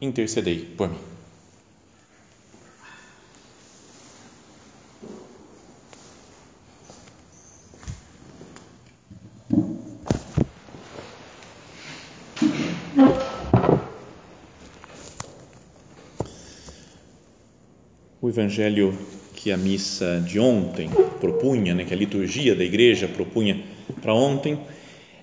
intercedei por mim. O evangelho que a missa de ontem propunha, né, que a liturgia da igreja propunha para ontem,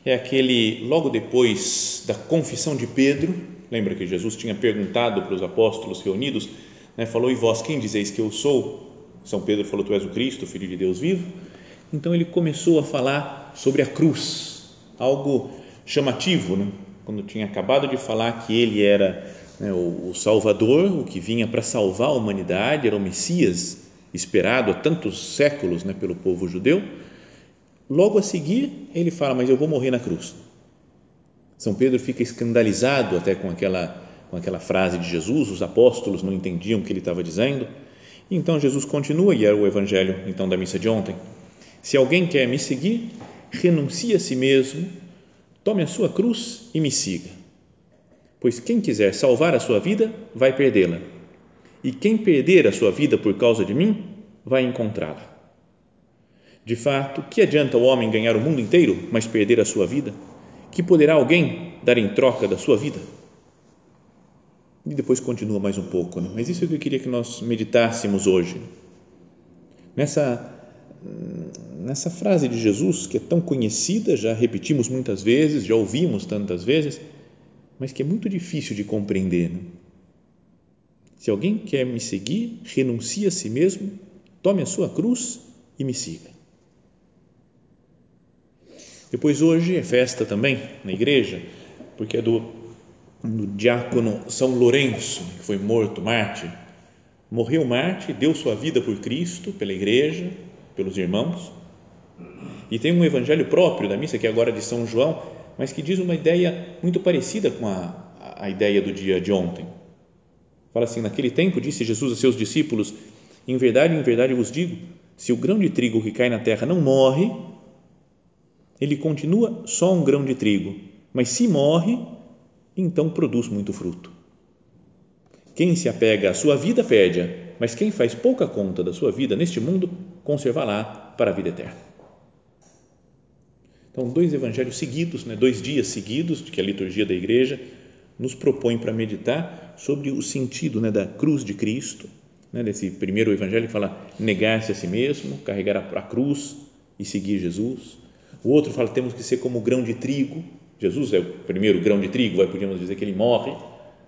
é aquele logo depois da confissão de Pedro, Lembra que Jesus tinha perguntado para os apóstolos reunidos, né, falou: E vós quem dizeis que eu sou? São Pedro falou: Tu és o Cristo, filho de Deus vivo. Então ele começou a falar sobre a cruz, algo chamativo, né? quando tinha acabado de falar que ele era né, o, o Salvador, o que vinha para salvar a humanidade, era o Messias esperado há tantos séculos né, pelo povo judeu. Logo a seguir, ele fala: Mas eu vou morrer na cruz. São Pedro fica escandalizado até com aquela, com aquela frase de Jesus, os apóstolos não entendiam o que ele estava dizendo. Então Jesus continua, e era o evangelho então da missa de ontem. Se alguém quer me seguir, renuncie a si mesmo, tome a sua cruz e me siga. Pois quem quiser salvar a sua vida, vai perdê-la. E quem perder a sua vida por causa de mim, vai encontrá-la. De fato, que adianta o homem ganhar o mundo inteiro, mas perder a sua vida? Que poderá alguém dar em troca da sua vida? E depois continua mais um pouco, né? mas isso é o que eu queria que nós meditássemos hoje. Nessa, nessa frase de Jesus, que é tão conhecida, já repetimos muitas vezes, já ouvimos tantas vezes, mas que é muito difícil de compreender. Né? Se alguém quer me seguir, renuncie a si mesmo, tome a sua cruz e me siga. Depois hoje é festa também na igreja, porque é do, do diácono São Lourenço, que foi morto, mártir. Morreu mártir, deu sua vida por Cristo, pela igreja, pelos irmãos. E tem um evangelho próprio da missa, que é agora de São João, mas que diz uma ideia muito parecida com a, a ideia do dia de ontem. Fala assim: Naquele tempo, disse Jesus a seus discípulos: Em verdade, em verdade vos digo, se o grão de trigo que cai na terra não morre, ele continua só um grão de trigo, mas se morre, então produz muito fruto. Quem se apega à sua vida perde-a, mas quem faz pouca conta da sua vida neste mundo, conserva-la para a vida eterna. Então, dois evangelhos seguidos, né, dois dias seguidos, que a liturgia da igreja nos propõe para meditar sobre o sentido né, da cruz de Cristo, né, desse primeiro evangelho que fala negar-se a si mesmo, carregar a, a cruz e seguir Jesus o outro fala temos que ser como o grão de trigo. Jesus é o primeiro grão de trigo, vai, podíamos dizer que ele morre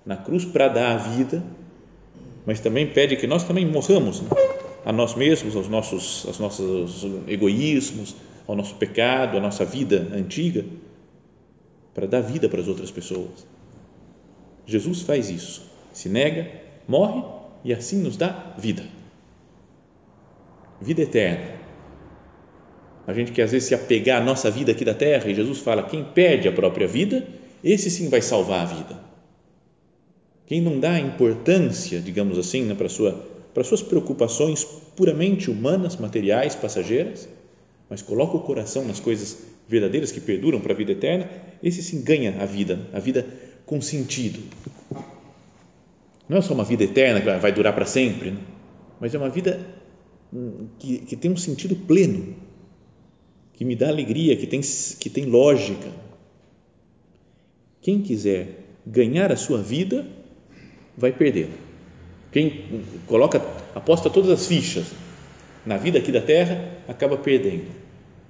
na cruz para dar a vida, mas também pede que nós também morramos né? a nós mesmos, aos nossos, aos nossos egoísmos, ao nosso pecado, à nossa vida antiga, para dar vida para as outras pessoas. Jesus faz isso, se nega, morre e assim nos dá vida. Vida eterna a gente quer às vezes se apegar à nossa vida aqui da terra e Jesus fala: quem perde a própria vida, esse sim vai salvar a vida. Quem não dá importância, digamos assim, né, para, sua, suas preocupações puramente humanas, materiais, passageiras, mas coloca o coração nas coisas verdadeiras que perduram para a vida eterna, esse sim ganha a vida, a vida com sentido. Não é só uma vida eterna que vai durar para sempre, né? mas é uma vida hum, que, que tem um sentido pleno que me dá alegria, que tem, que tem lógica. Quem quiser ganhar a sua vida, vai perdê-la. Quem coloca, aposta todas as fichas na vida aqui da terra, acaba perdendo.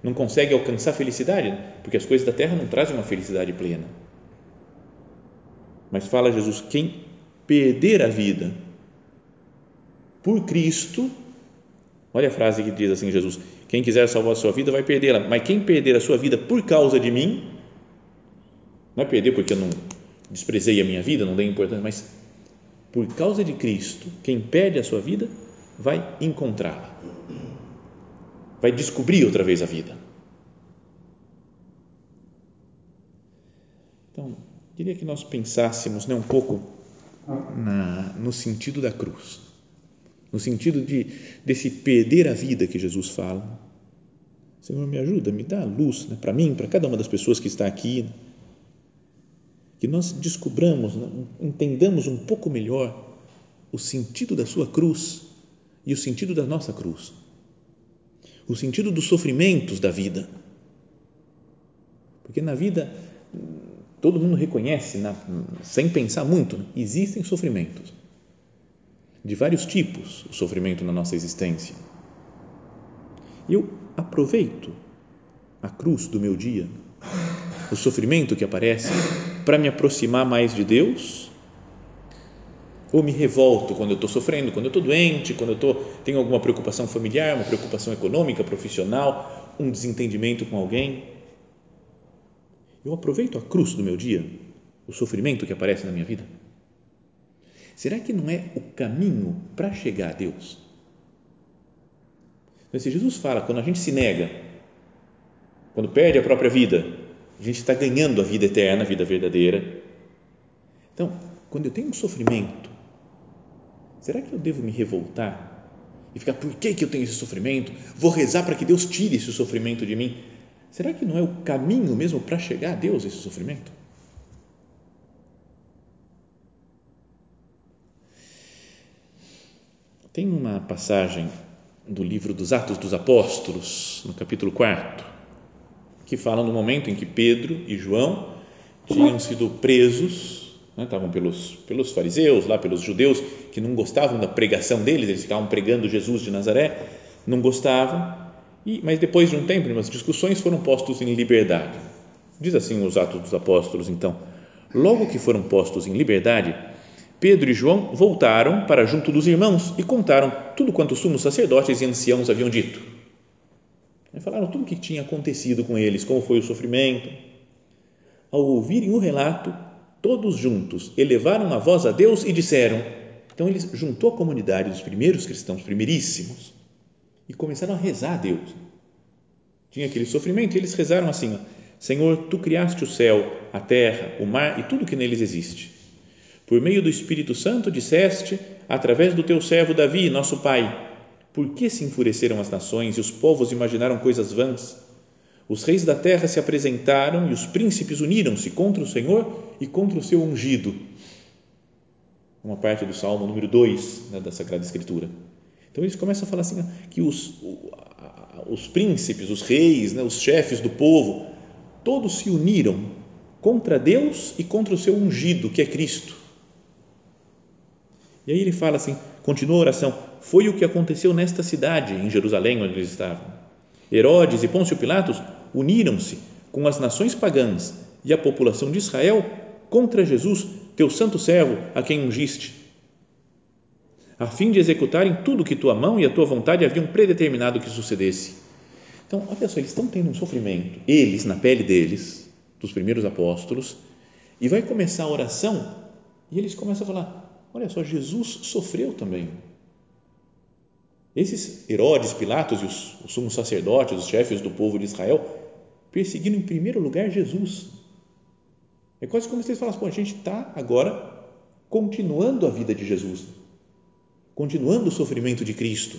Não consegue alcançar felicidade, porque as coisas da terra não trazem uma felicidade plena. Mas fala Jesus, quem perder a vida por Cristo, olha a frase que diz assim Jesus, quem quiser salvar a sua vida vai perdê-la, mas quem perder a sua vida por causa de mim, não é perder porque eu não desprezei a minha vida, não dei importância, mas por causa de Cristo, quem perde a sua vida vai encontrá-la, vai descobrir outra vez a vida. Então, queria que nós pensássemos né, um pouco na, no sentido da cruz, no sentido de desse perder a vida que Jesus fala. Senhor, me ajuda, me dá luz né, para mim, para cada uma das pessoas que está aqui que nós descubramos, né, entendamos um pouco melhor o sentido da sua cruz e o sentido da nossa cruz, o sentido dos sofrimentos da vida. Porque na vida, todo mundo reconhece, na, sem pensar muito, né, existem sofrimentos de vários tipos o sofrimento na nossa existência. Eu aproveito a cruz do meu dia, o sofrimento que aparece para me aproximar mais de Deus? Ou me revolto quando eu estou sofrendo, quando eu estou doente, quando eu tô, tenho alguma preocupação familiar, uma preocupação econômica, profissional, um desentendimento com alguém? Eu aproveito a cruz do meu dia, o sofrimento que aparece na minha vida? Será que não é o caminho para chegar a Deus? Então, se Jesus fala, quando a gente se nega, quando perde a própria vida, a gente está ganhando a vida eterna, a vida verdadeira. Então, quando eu tenho um sofrimento, será que eu devo me revoltar e ficar, por que, que eu tenho esse sofrimento? Vou rezar para que Deus tire esse sofrimento de mim. Será que não é o caminho mesmo para chegar a Deus esse sofrimento? Tem uma passagem do livro dos Atos dos Apóstolos, no capítulo 4, que falam do momento em que Pedro e João tinham sido presos, né, estavam pelos, pelos fariseus, lá pelos judeus, que não gostavam da pregação deles, eles ficavam pregando Jesus de Nazaré, não gostavam, e, mas depois de um tempo, umas discussões, foram postos em liberdade. Diz assim os Atos dos Apóstolos, então, logo que foram postos em liberdade, Pedro e João voltaram para junto dos irmãos e contaram tudo quanto os sumos sacerdotes e anciãos haviam dito Falaram tudo o que tinha acontecido com eles, como foi o sofrimento. Ao ouvirem o relato, todos juntos elevaram a voz a Deus e disseram. Então, eles juntou a comunidade dos primeiros cristãos, primeiríssimos, e começaram a rezar a Deus. Tinha aquele sofrimento e eles rezaram assim: Senhor, tu criaste o céu, a terra, o mar e tudo que neles existe. Por meio do Espírito Santo disseste, através do teu servo Davi, nosso pai, por que se enfureceram as nações e os povos imaginaram coisas vãs? Os reis da terra se apresentaram e os príncipes uniram-se contra o Senhor e contra o seu ungido. Uma parte do Salmo número 2 né, da Sagrada Escritura. Então eles começam a falar assim que os, os príncipes, os reis, né, os chefes do povo, todos se uniram contra Deus e contra o seu ungido, que é Cristo. E aí ele fala assim: Continua a oração. Foi o que aconteceu nesta cidade, em Jerusalém, onde eles estavam. Herodes e Pôncio Pilatos uniram-se com as nações pagãs e a população de Israel contra Jesus, teu santo servo, a quem ungiste, a fim de executarem tudo que tua mão e a tua vontade haviam predeterminado que sucedesse. Então, olha só, eles estão tendo um sofrimento, eles, na pele deles, dos primeiros apóstolos, e vai começar a oração e eles começam a falar: Olha só, Jesus sofreu também. Esses Herodes, Pilatos e os, os sumos sacerdotes, os chefes do povo de Israel, perseguiram em primeiro lugar Jesus. É quase como se eles falassem: a gente está agora continuando a vida de Jesus, continuando o sofrimento de Cristo.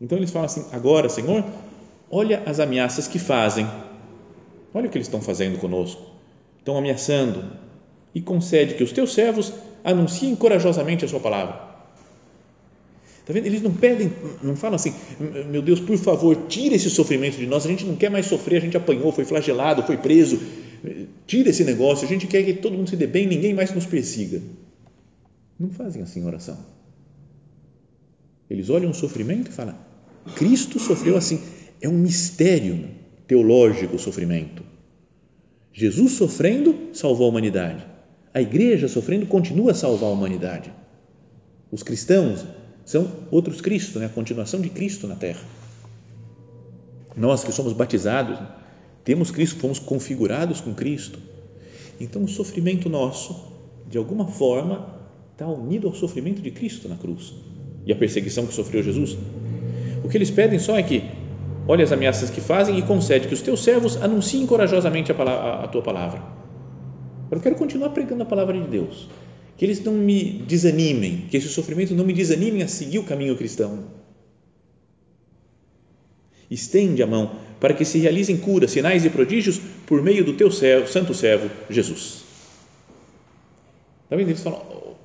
Então eles falam assim: agora, Senhor, olha as ameaças que fazem, olha o que eles estão fazendo conosco, estão ameaçando, e concede que os teus servos anunciem corajosamente a sua palavra. Está vendo? Eles não pedem, não falam assim, meu Deus, por favor, tira esse sofrimento de nós, a gente não quer mais sofrer, a gente apanhou, foi flagelado, foi preso, tira esse negócio, a gente quer que todo mundo se dê bem, ninguém mais nos persiga. Não fazem assim oração. Eles olham o sofrimento e falam, Cristo sofreu assim, é um mistério teológico o sofrimento. Jesus sofrendo salvou a humanidade a igreja sofrendo continua a salvar a humanidade. Os cristãos são outros Cristo, né? a continuação de Cristo na terra. Nós que somos batizados, temos Cristo, fomos configurados com Cristo. Então, o sofrimento nosso, de alguma forma, está unido ao sofrimento de Cristo na cruz e à perseguição que sofreu Jesus. O que eles pedem só é que olhe as ameaças que fazem e concede que os teus servos anunciem corajosamente a, palavra, a tua palavra. Eu quero continuar pregando a palavra de Deus. Que eles não me desanimem, que esse sofrimento não me desanimem a seguir o caminho cristão. Estende a mão para que se realizem curas, sinais e prodígios por meio do teu servo, santo servo Jesus. Está vendo? Eles falam,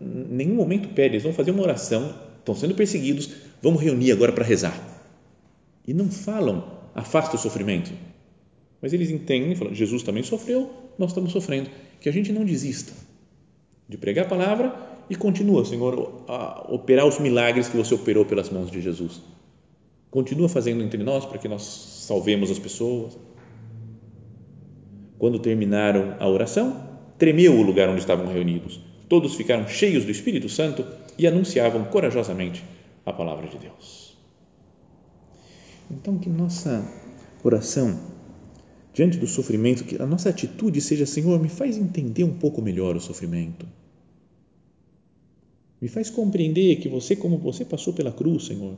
nenhum momento pede, eles vão fazer uma oração, estão sendo perseguidos, vamos reunir agora para rezar. E não falam, afasta o sofrimento. Mas eles entendem, falam, Jesus também sofreu, nós estamos sofrendo. Que a gente não desista de pregar a palavra e continua, Senhor, a operar os milagres que você operou pelas mãos de Jesus. Continua fazendo entre nós para que nós salvemos as pessoas. Quando terminaram a oração, tremeu o lugar onde estavam reunidos. Todos ficaram cheios do Espírito Santo e anunciavam corajosamente a palavra de Deus. Então, que nossa oração diante do sofrimento, que a nossa atitude seja: Senhor, me faz entender um pouco melhor o sofrimento. Me faz compreender que você, como você passou pela cruz, Senhor,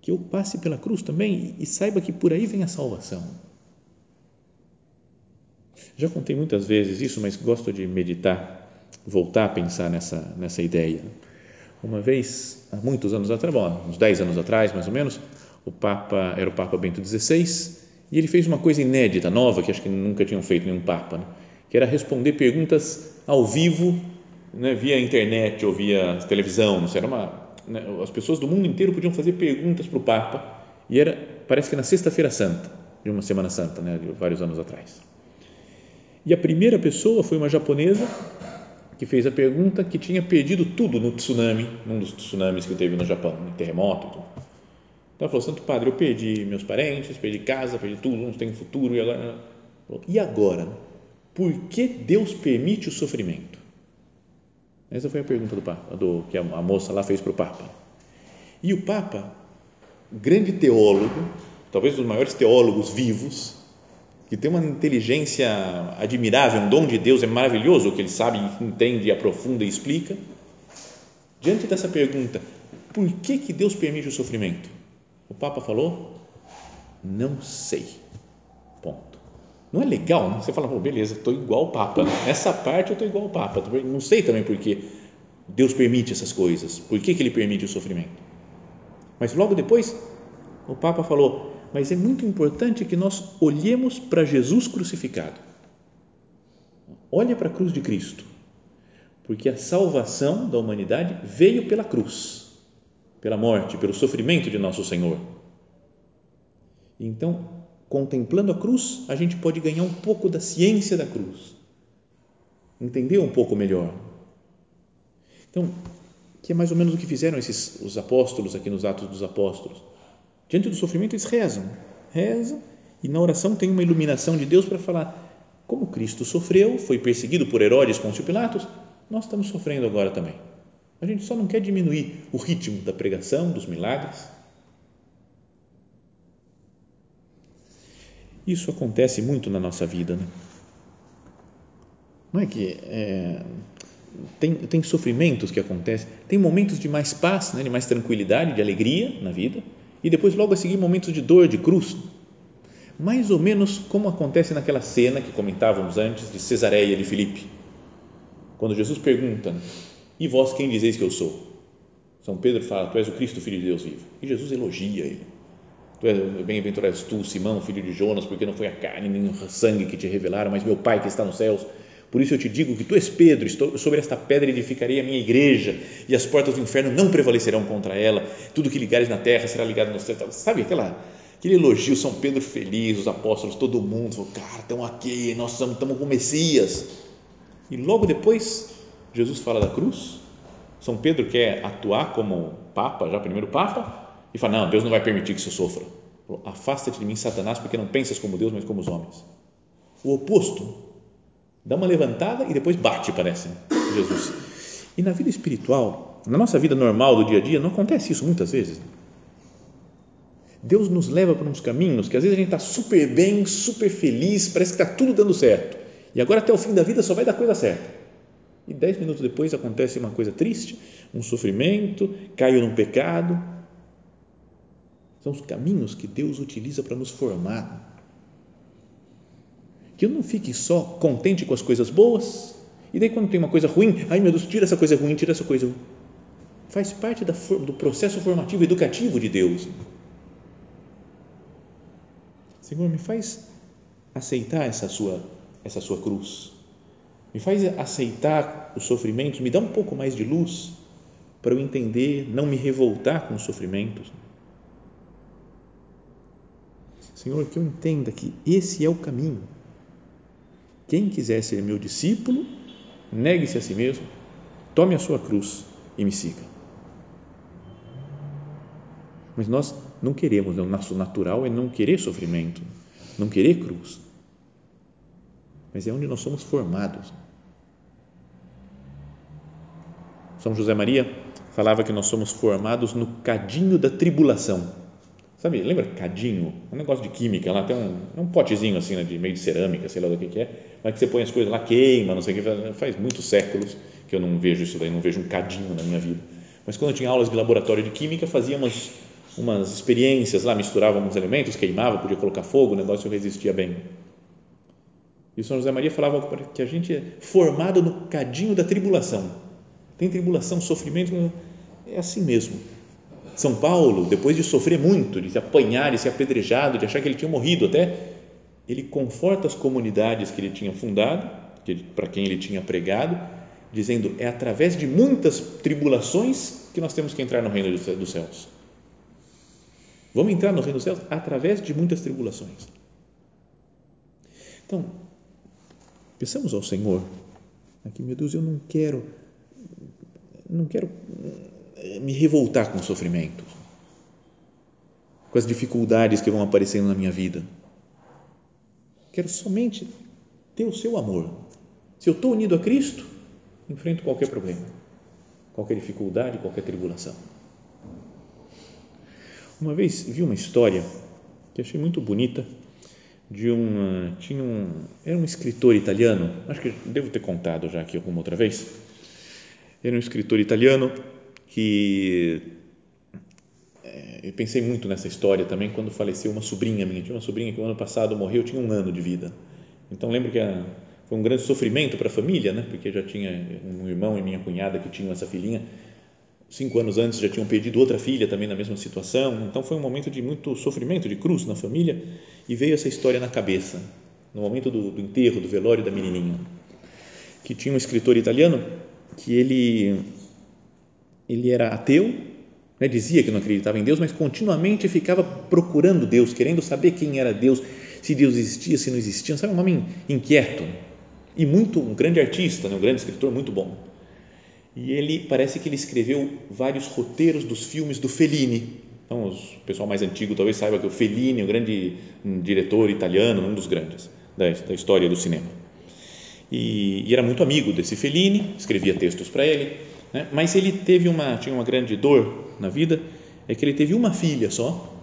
que eu passe pela cruz também e saiba que por aí vem a salvação. Já contei muitas vezes isso, mas gosto de meditar, voltar a pensar nessa, nessa ideia. Uma vez, há muitos anos atrás, bom, uns 10 anos atrás, mais ou menos, o Papa era o Papa Bento XVI e ele fez uma coisa inédita, nova, que acho que nunca tinham feito nenhum Papa, né? que era responder perguntas ao vivo, né, via internet ou via televisão. Não sei, era uma, né, as pessoas do mundo inteiro podiam fazer perguntas para o Papa e era, parece que na Sexta-feira Santa, de uma Semana Santa, né, de vários anos atrás. E a primeira pessoa foi uma japonesa que fez a pergunta que tinha perdido tudo no tsunami, num dos tsunamis que teve no Japão, terremoto tudo. Então ela falou, Santo Padre, eu perdi meus parentes, perdi casa, perdi tudo, não tenho futuro, e agora... E agora? Por que Deus permite o sofrimento? Essa foi a pergunta do Papa, do, que a, a moça lá fez para o Papa. E o Papa, grande teólogo, talvez um dos maiores teólogos vivos, que tem uma inteligência admirável, um dom de Deus, é maravilhoso o que ele sabe, entende, aprofunda e explica. Diante dessa pergunta, por que, que Deus permite o sofrimento? O Papa falou: não sei. Ponto. Não é legal? Né? Você fala, Pô, beleza, estou igual o Papa. Nessa parte eu estou igual o Papa. Não sei também por que Deus permite essas coisas. Por que, que ele permite o sofrimento? Mas logo depois, o Papa falou: mas é muito importante que nós olhemos para Jesus crucificado. Olha para a cruz de Cristo, porque a salvação da humanidade veio pela cruz, pela morte, pelo sofrimento de nosso Senhor. Então, contemplando a cruz, a gente pode ganhar um pouco da ciência da cruz, entender um pouco melhor. Então, que é mais ou menos o que fizeram esses os apóstolos aqui nos Atos dos Apóstolos Diante do sofrimento, eles rezam, rezam, e na oração tem uma iluminação de Deus para falar: como Cristo sofreu, foi perseguido por Herodes, Pôncio Pilatos, nós estamos sofrendo agora também. A gente só não quer diminuir o ritmo da pregação, dos milagres. Isso acontece muito na nossa vida, né? Não é que é, tem, tem sofrimentos que acontecem, tem momentos de mais paz, né, de mais tranquilidade, de alegria na vida, e depois logo a seguir momentos de dor, de cruz. Mais ou menos como acontece naquela cena que comentávamos antes de Cesareia de Filipe. Quando Jesus pergunta: "E vós quem dizeis que eu sou?" São Pedro fala: "Tu és o Cristo, filho de Deus vivo." E Jesus elogia ele. Tu és bem-aventurado tu, Simão, filho de Jonas, porque não foi a carne nem o sangue que te revelaram, mas meu Pai que está nos céus. Por isso eu te digo que tu és Pedro, estou, sobre esta pedra edificarei a minha igreja e as portas do inferno não prevalecerão contra ela. Tudo que ligares na terra será ligado no céu. Sabe aquela, aquele elogio, São Pedro feliz, os apóstolos, todo mundo, falou, cara, estão aqui, nós estamos, estamos com o Messias. E logo depois, Jesus fala da cruz. São Pedro quer atuar como Papa, já primeiro Papa, e fala: Não, Deus não vai permitir que isso sofra. Afasta-te de mim, Satanás, porque não pensas como Deus, mas como os homens. O oposto dá uma levantada e depois bate, parece, Jesus. E na vida espiritual, na nossa vida normal do dia a dia, não acontece isso muitas vezes. Deus nos leva para uns caminhos que às vezes a gente está super bem, super feliz, parece que está tudo dando certo. E agora até o fim da vida só vai dar coisa certa. E dez minutos depois acontece uma coisa triste, um sofrimento, caio num pecado. São os caminhos que Deus utiliza para nos formar. Que eu não fique só contente com as coisas boas, e daí quando tem uma coisa ruim, ai meu Deus, tira essa coisa ruim, tira essa coisa ruim. Faz parte da, do processo formativo, educativo de Deus. Senhor, me faz aceitar essa sua, essa sua cruz. Me faz aceitar os sofrimentos, me dá um pouco mais de luz para eu entender, não me revoltar com os sofrimentos. Senhor, que eu entenda que esse é o caminho. Quem quiser ser meu discípulo, negue-se a si mesmo, tome a sua cruz e me siga. Mas nós não queremos, né? o nosso natural é não querer sofrimento, não querer cruz. Mas é onde nós somos formados. São José Maria falava que nós somos formados no cadinho da tribulação. Sabe, lembra cadinho? Um negócio de química, lá tem um, um potezinho assim, né, de meio de cerâmica, sei lá do que, que é, mas que você põe as coisas lá, queima, não sei o que, faz muitos séculos que eu não vejo isso daí, não vejo um cadinho na minha vida. Mas quando eu tinha aulas de laboratório de química, fazia umas, experiências lá, misturava alguns elementos, queimava, podia colocar fogo, o negócio resistia bem. E o São José Maria falava que a gente é formado no cadinho da tribulação. Tem tribulação, sofrimento, é assim mesmo. São Paulo, depois de sofrer muito, de se apanhar, de ser apedrejado, de achar que ele tinha morrido até, ele conforta as comunidades que ele tinha fundado, que, para quem ele tinha pregado, dizendo: é através de muitas tribulações que nós temos que entrar no reino dos céus. Vamos entrar no reino dos céus através de muitas tribulações. Então, Peçamos ao Senhor, aqui, meu Deus, eu não quero, não quero eh, me revoltar com o sofrimento, com as dificuldades que vão aparecendo na minha vida. Quero somente ter o seu amor. Se eu estou unido a Cristo, enfrento qualquer problema, qualquer dificuldade, qualquer tribulação. Uma vez vi uma história que achei muito bonita de um tinha um era um escritor italiano acho que devo ter contado já aqui alguma outra vez era um escritor italiano que é, eu pensei muito nessa história também quando faleceu uma sobrinha minha. Tinha uma sobrinha que o ano passado morreu tinha um ano de vida. Então lembro que a, foi um grande sofrimento para a família né? Porque já tinha um irmão e minha cunhada que tinham essa filhinha. Cinco anos antes já tinham perdido outra filha também na mesma situação, então foi um momento de muito sofrimento, de cruz na família, e veio essa história na cabeça, no momento do, do enterro, do velório da menininha, que tinha um escritor italiano que ele, ele era ateu, né, dizia que não acreditava em Deus, mas continuamente ficava procurando Deus, querendo saber quem era Deus, se Deus existia, se não existia, sabe, um homem inquieto, e muito, um grande artista, né, um grande escritor muito bom e ele parece que ele escreveu vários roteiros dos filmes do Fellini. Então, o pessoal mais antigo talvez saiba que o Fellini, o grande diretor italiano, um dos grandes da, da história do cinema. E, e, era muito amigo desse Fellini, escrevia textos para ele, né? mas ele teve uma tinha uma grande dor na vida, é que ele teve uma filha só,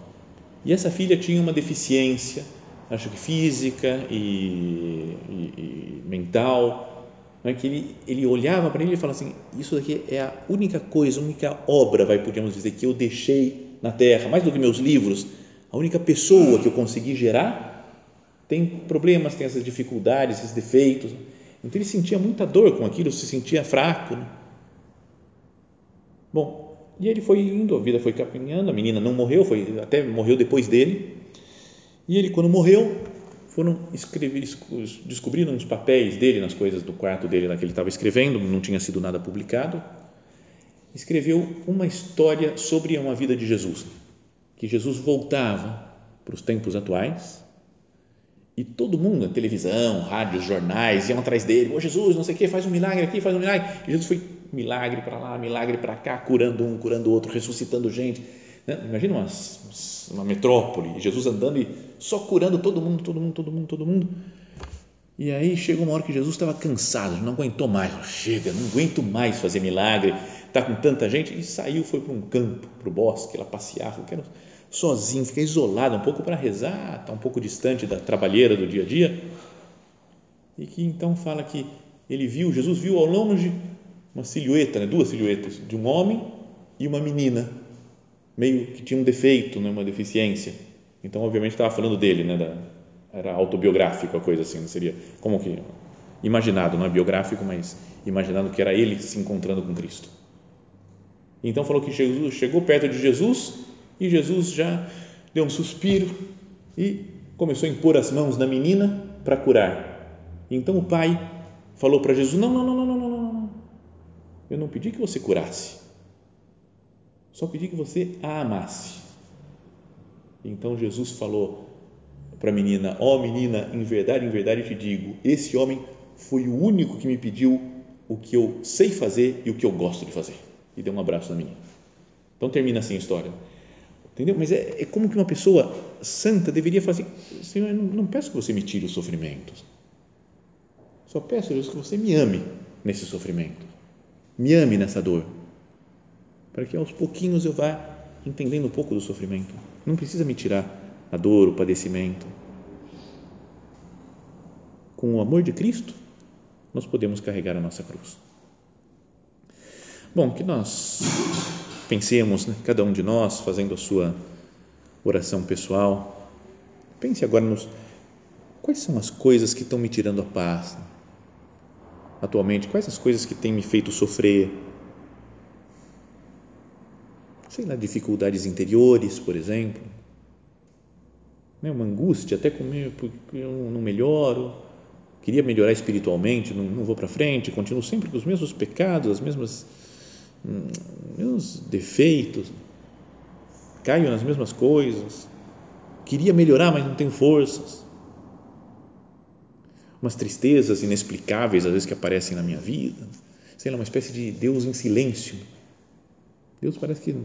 e essa filha tinha uma deficiência, acho que física e, e, e mental, não é que ele, ele olhava para ele e falava assim, isso daqui é a única coisa, a única obra, vai, podíamos dizer, que eu deixei na terra, mais do que meus livros, a única pessoa que eu consegui gerar tem problemas, tem essas dificuldades, esses defeitos. Então ele sentia muita dor com aquilo, se sentia fraco. Né? Bom, e ele foi indo, a vida foi caminhando, a menina não morreu, foi até morreu depois dele. E ele, quando morreu, foram escrever, descobrindo uns papéis dele nas coisas do quarto dele lá que ele estava escrevendo, não tinha sido nada publicado. Escreveu uma história sobre uma vida de Jesus, que Jesus voltava para os tempos atuais e todo mundo, televisão, rádios, jornais, iam atrás dele, ô Jesus, não sei o que, faz um milagre aqui, faz um milagre. E Jesus foi milagre para lá, milagre para cá, curando um, curando outro, ressuscitando gente né? Imagina uma, uma metrópole, Jesus andando e só curando todo mundo, todo mundo, todo mundo, todo mundo. E aí chegou uma hora que Jesus estava cansado, não aguentou mais. Chega, não aguento mais fazer milagre, está com tanta gente. E saiu, foi para um campo, para o bosque, lá passear, quero sozinho, ficar isolado um pouco para rezar, está um pouco distante da trabalheira do dia a dia. E que então fala que ele viu, Jesus viu ao longe uma silhueta, né, duas silhuetas, de um homem e uma menina, meio que tinha um defeito, né, uma deficiência. Então, obviamente, estava falando dele, né, da, era autobiográfico a coisa assim, seria como que imaginado, não é biográfico, mas imaginando que era ele se encontrando com Cristo. Então falou que Jesus chegou perto de Jesus e Jesus já deu um suspiro e começou a impor as mãos na menina para curar. Então o pai falou para Jesus: não, não, não, não, não, não, não, eu não pedi que você curasse, só pedi que você a amasse. Então Jesus falou para a menina: Ó oh, menina, em verdade, em verdade te digo, esse homem foi o único que me pediu o que eu sei fazer e o que eu gosto de fazer. E deu um abraço na menina. Então termina assim a história. Entendeu? Mas é, é como que uma pessoa santa deveria fazer: Senhor, eu não, não peço que você me tire os sofrimentos. Só peço, Deus, que você me ame nesse sofrimento. Me ame nessa dor. Para que aos pouquinhos eu vá entendendo um pouco do sofrimento. Não precisa me tirar a dor, o padecimento. Com o amor de Cristo, nós podemos carregar a nossa cruz. Bom, que nós pensemos, né, cada um de nós, fazendo a sua oração pessoal, pense agora nos quais são as coisas que estão me tirando a paz atualmente, quais as coisas que têm me feito sofrer, sei lá, dificuldades interiores, por exemplo, né, uma angústia até comer porque eu não melhoro, queria melhorar espiritualmente, não, não vou para frente, continuo sempre com os mesmos pecados, as mesmas meus defeitos, caio nas mesmas coisas, queria melhorar, mas não tenho forças, umas tristezas inexplicáveis às vezes que aparecem na minha vida, sei lá, uma espécie de Deus em silêncio. Deus parece que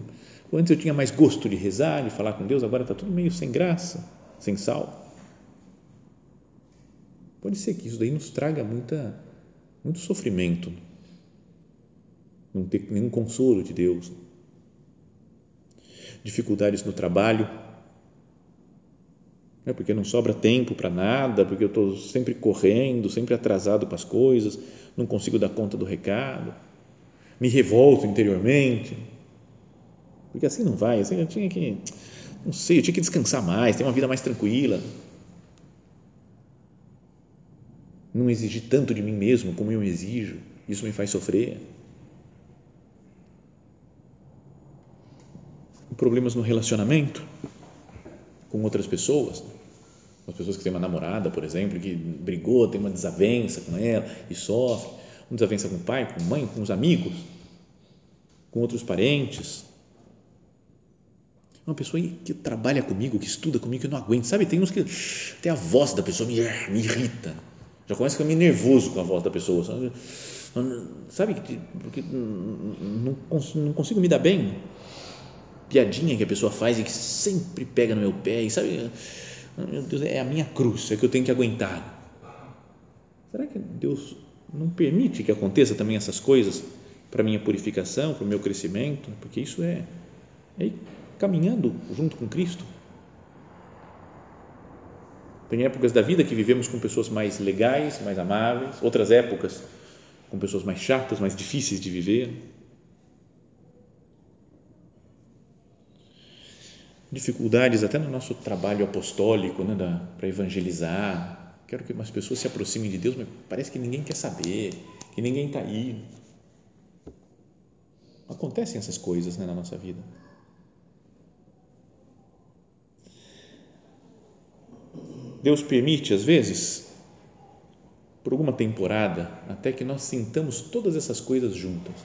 antes eu tinha mais gosto de rezar, de falar com Deus, agora está tudo meio sem graça sem sal. Pode ser que isso daí nos traga muita, muito sofrimento, não ter nenhum consolo de Deus. Dificuldades no trabalho, né, porque não sobra tempo para nada, porque eu estou sempre correndo, sempre atrasado para as coisas, não consigo dar conta do recado, me revolto interiormente, porque assim não vai, assim eu tinha que não sei, eu tinha que descansar mais, ter uma vida mais tranquila. Não exigir tanto de mim mesmo como eu exijo, isso me faz sofrer. Problemas no relacionamento com outras pessoas, as pessoas que têm uma namorada, por exemplo, que brigou, tem uma desavença com ela e sofre, uma desavença com o pai, com a mãe, com os amigos, com outros parentes uma pessoa que trabalha comigo, que estuda comigo, que eu não aguento. Sabe, tem uns que até a voz da pessoa me, me irrita. Já começa a ficar meio nervoso com a voz da pessoa. Sabe, sabe porque não, não consigo me dar bem. Piadinha que a pessoa faz e que sempre pega no meu pé. E sabe, meu Deus, é a minha cruz, é que eu tenho que aguentar. Será que Deus não permite que aconteça também essas coisas para minha purificação, para o meu crescimento? Porque isso é, é caminhando junto com Cristo. Tem épocas da vida que vivemos com pessoas mais legais, mais amáveis, outras épocas com pessoas mais chatas, mais difíceis de viver. Dificuldades até no nosso trabalho apostólico, né, para evangelizar. Quero que umas pessoas se aproximem de Deus, mas parece que ninguém quer saber, que ninguém está aí. Acontecem essas coisas né, na nossa vida. Deus permite, às vezes, por alguma temporada, até que nós sintamos todas essas coisas juntas.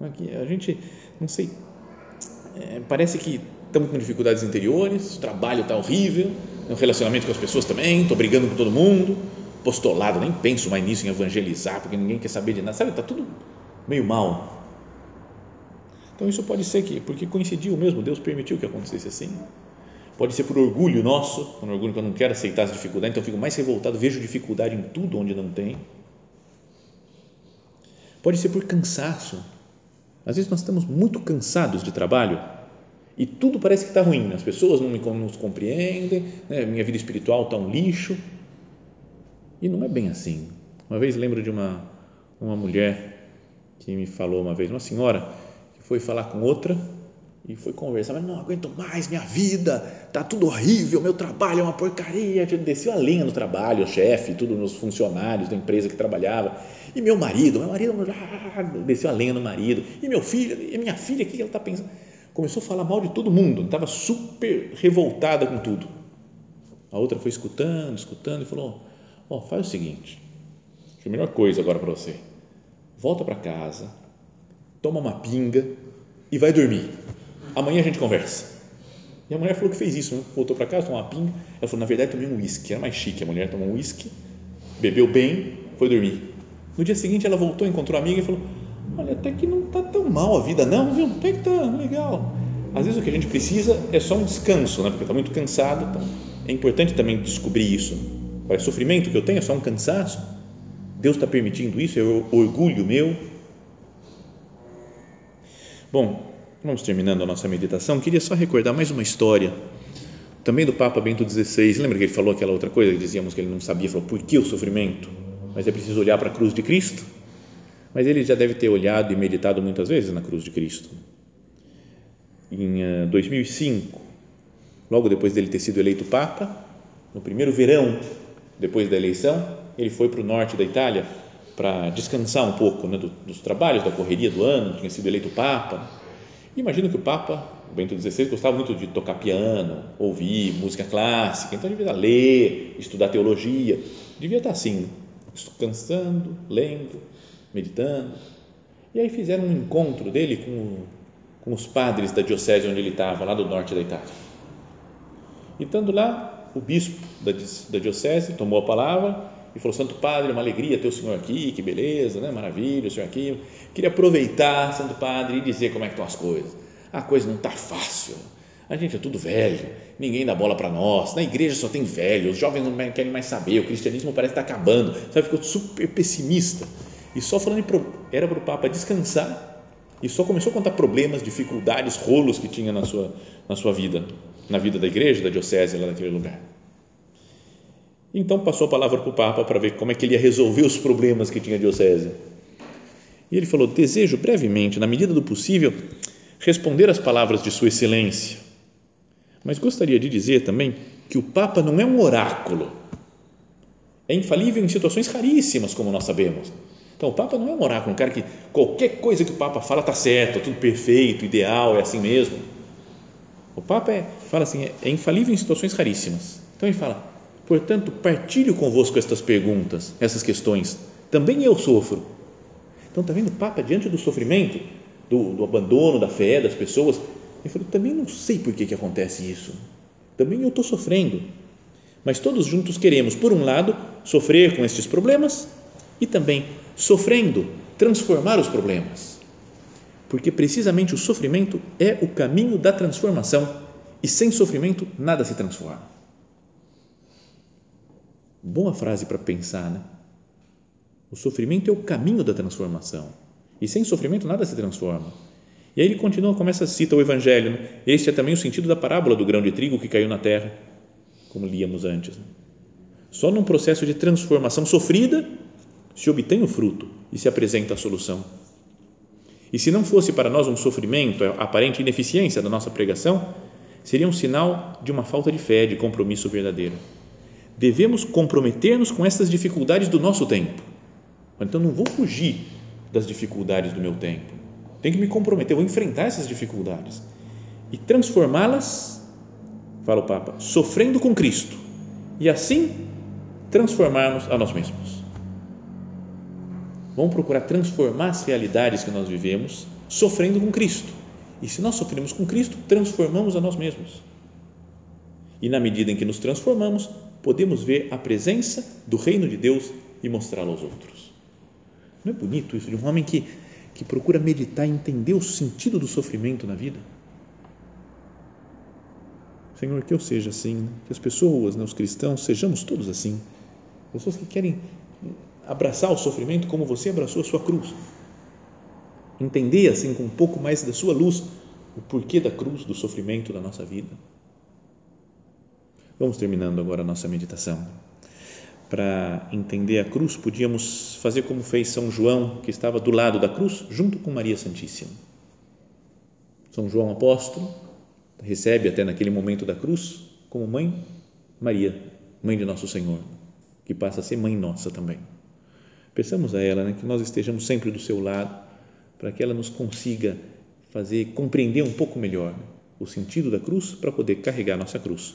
A gente, não sei, é, parece que estamos com dificuldades interiores, o trabalho está horrível, o relacionamento com as pessoas também, estou brigando com todo mundo, postulado, nem penso mais nisso, em evangelizar, porque ninguém quer saber de nada, sabe, está tudo meio mal. Então isso pode ser que, porque coincidiu mesmo, Deus permitiu que acontecesse assim, Pode ser por orgulho nosso, por orgulho que eu não quero aceitar as dificuldades, então eu fico mais revoltado, vejo dificuldade em tudo onde não tem. Pode ser por cansaço. Às vezes nós estamos muito cansados de trabalho e tudo parece que está ruim. As pessoas não me nos compreendem, né? minha vida espiritual está um lixo. E não é bem assim. Uma vez lembro de uma, uma mulher que me falou uma vez, uma senhora que foi falar com outra e foi conversar, mas não aguento mais minha vida, tá tudo horrível, meu trabalho é uma porcaria. Desceu a lenha no trabalho, o chefe, tudo nos funcionários da empresa que trabalhava. E meu marido, meu marido, ah, desceu a lenha no marido. E meu filho, e minha filha, o que ela está pensando? Começou a falar mal de todo mundo, estava super revoltada com tudo. A outra foi escutando, escutando e falou: Ó, oh, faz o seguinte, a melhor coisa agora para você, volta para casa, toma uma pinga e vai dormir amanhã a gente conversa. E a mulher falou que fez isso, né? voltou para casa, tomou uma pinga. Ela falou, na verdade, tomei um uísque, era mais chique. A mulher tomou um uísque, bebeu bem, foi dormir. No dia seguinte, ela voltou, encontrou a amiga e falou, olha, até que não está tão mal a vida não, viu? Até que está legal. Às vezes o que a gente precisa é só um descanso, né? porque está muito cansado. Então é importante também descobrir isso. Olha, sofrimento que eu tenho é só um cansaço. Deus está permitindo isso, é orgulho meu. Bom, Vamos terminando a nossa meditação. Queria só recordar mais uma história, também do Papa Bento XVI. Lembra que ele falou aquela outra coisa que dizíamos que ele não sabia? Falou, por que o sofrimento? Mas é preciso olhar para a cruz de Cristo. Mas ele já deve ter olhado e meditado muitas vezes na cruz de Cristo. Em 2005, eh, logo depois dele ter sido eleito Papa, no primeiro verão depois da eleição, ele foi para o norte da Itália para descansar um pouco né, dos trabalhos, da correria do ano, tinha sido eleito Papa Imagino que o Papa, Bento XVI, gostava muito de tocar piano, ouvir música clássica, então devia ler, estudar teologia, devia estar assim, descansando, lendo, meditando. E aí fizeram um encontro dele com, com os padres da diocese onde ele estava, lá do norte da Itália. E estando lá, o bispo da, da diocese tomou a palavra e falou: Santo Padre, uma alegria ter o senhor aqui, que beleza, né? maravilha, o senhor aqui. Queria aproveitar, Santo Padre, e dizer como é que estão as coisas. A coisa não está fácil. A gente é tudo velho, ninguém dá bola para nós. Na igreja só tem velho, os jovens não querem mais saber, o cristianismo parece estar tá acabando. Sabe, ficou super pessimista. E só falando, era para o Papa descansar e só começou a contar problemas, dificuldades, rolos que tinha na sua, na sua vida, na vida da igreja, da diocese lá naquele lugar. Então passou a palavra para o Papa para ver como é que ele ia resolver os problemas que tinha a diocese. E ele falou: Desejo brevemente, na medida do possível, responder às palavras de Sua Excelência. Mas gostaria de dizer também que o Papa não é um oráculo. É infalível em situações raríssimas, como nós sabemos. Então, o Papa não é um oráculo, um cara que qualquer coisa que o Papa fala está certo, tudo perfeito, ideal, é assim mesmo. O Papa é, fala assim, é, é infalível em situações raríssimas. Então, ele fala: Portanto, partilho convosco estas perguntas, essas questões. Também eu sofro. Então, está vendo? O Papa, diante do sofrimento, do, do, abandono da fé das pessoas, ele falou: também não sei por que, que acontece isso. Também eu estou sofrendo. Mas todos juntos queremos, por um lado, sofrer com estes problemas e também, sofrendo, transformar os problemas. Porque precisamente o sofrimento é o caminho da transformação e sem sofrimento nada se transforma. Boa frase para pensar, né? O sofrimento é o caminho da transformação. E sem sofrimento nada se transforma. E aí ele continua, começa a citar o Evangelho. Né? Este é também o sentido da parábola do grão de trigo que caiu na terra, como líamos antes. Né? Só num processo de transformação sofrida se obtém o fruto e se apresenta a solução. E se não fosse para nós um sofrimento, a aparente ineficiência da nossa pregação, seria um sinal de uma falta de fé, de compromisso verdadeiro devemos comprometer-nos com essas dificuldades do nosso tempo. Então, não vou fugir das dificuldades do meu tempo. Tenho que me comprometer, vou enfrentar essas dificuldades e transformá-las, fala o Papa, sofrendo com Cristo e assim transformarmos a nós mesmos. Vamos procurar transformar as realidades que nós vivemos sofrendo com Cristo. E se nós sofremos com Cristo, transformamos a nós mesmos. E na medida em que nos transformamos, podemos ver a presença do reino de Deus e mostrá-lo aos outros. Não é bonito isso de um homem que, que procura meditar e entender o sentido do sofrimento na vida? Senhor, que eu seja assim, né? que as pessoas, né, os cristãos, sejamos todos assim. Pessoas que querem abraçar o sofrimento como você abraçou a sua cruz. Entender assim com um pouco mais da sua luz o porquê da cruz, do sofrimento da nossa vida. Vamos terminando agora a nossa meditação. para entender a cruz, podíamos fazer como fez São João, que estava do lado da cruz, junto com Maria Santíssima. São João apóstolo recebe até naquele momento da cruz como mãe Maria, mãe de nosso Senhor, que passa a ser mãe nossa também. Peçamos a ela né, que nós estejamos sempre do seu lado, para que ela nos consiga fazer compreender um pouco melhor o sentido da cruz para poder carregar nossa cruz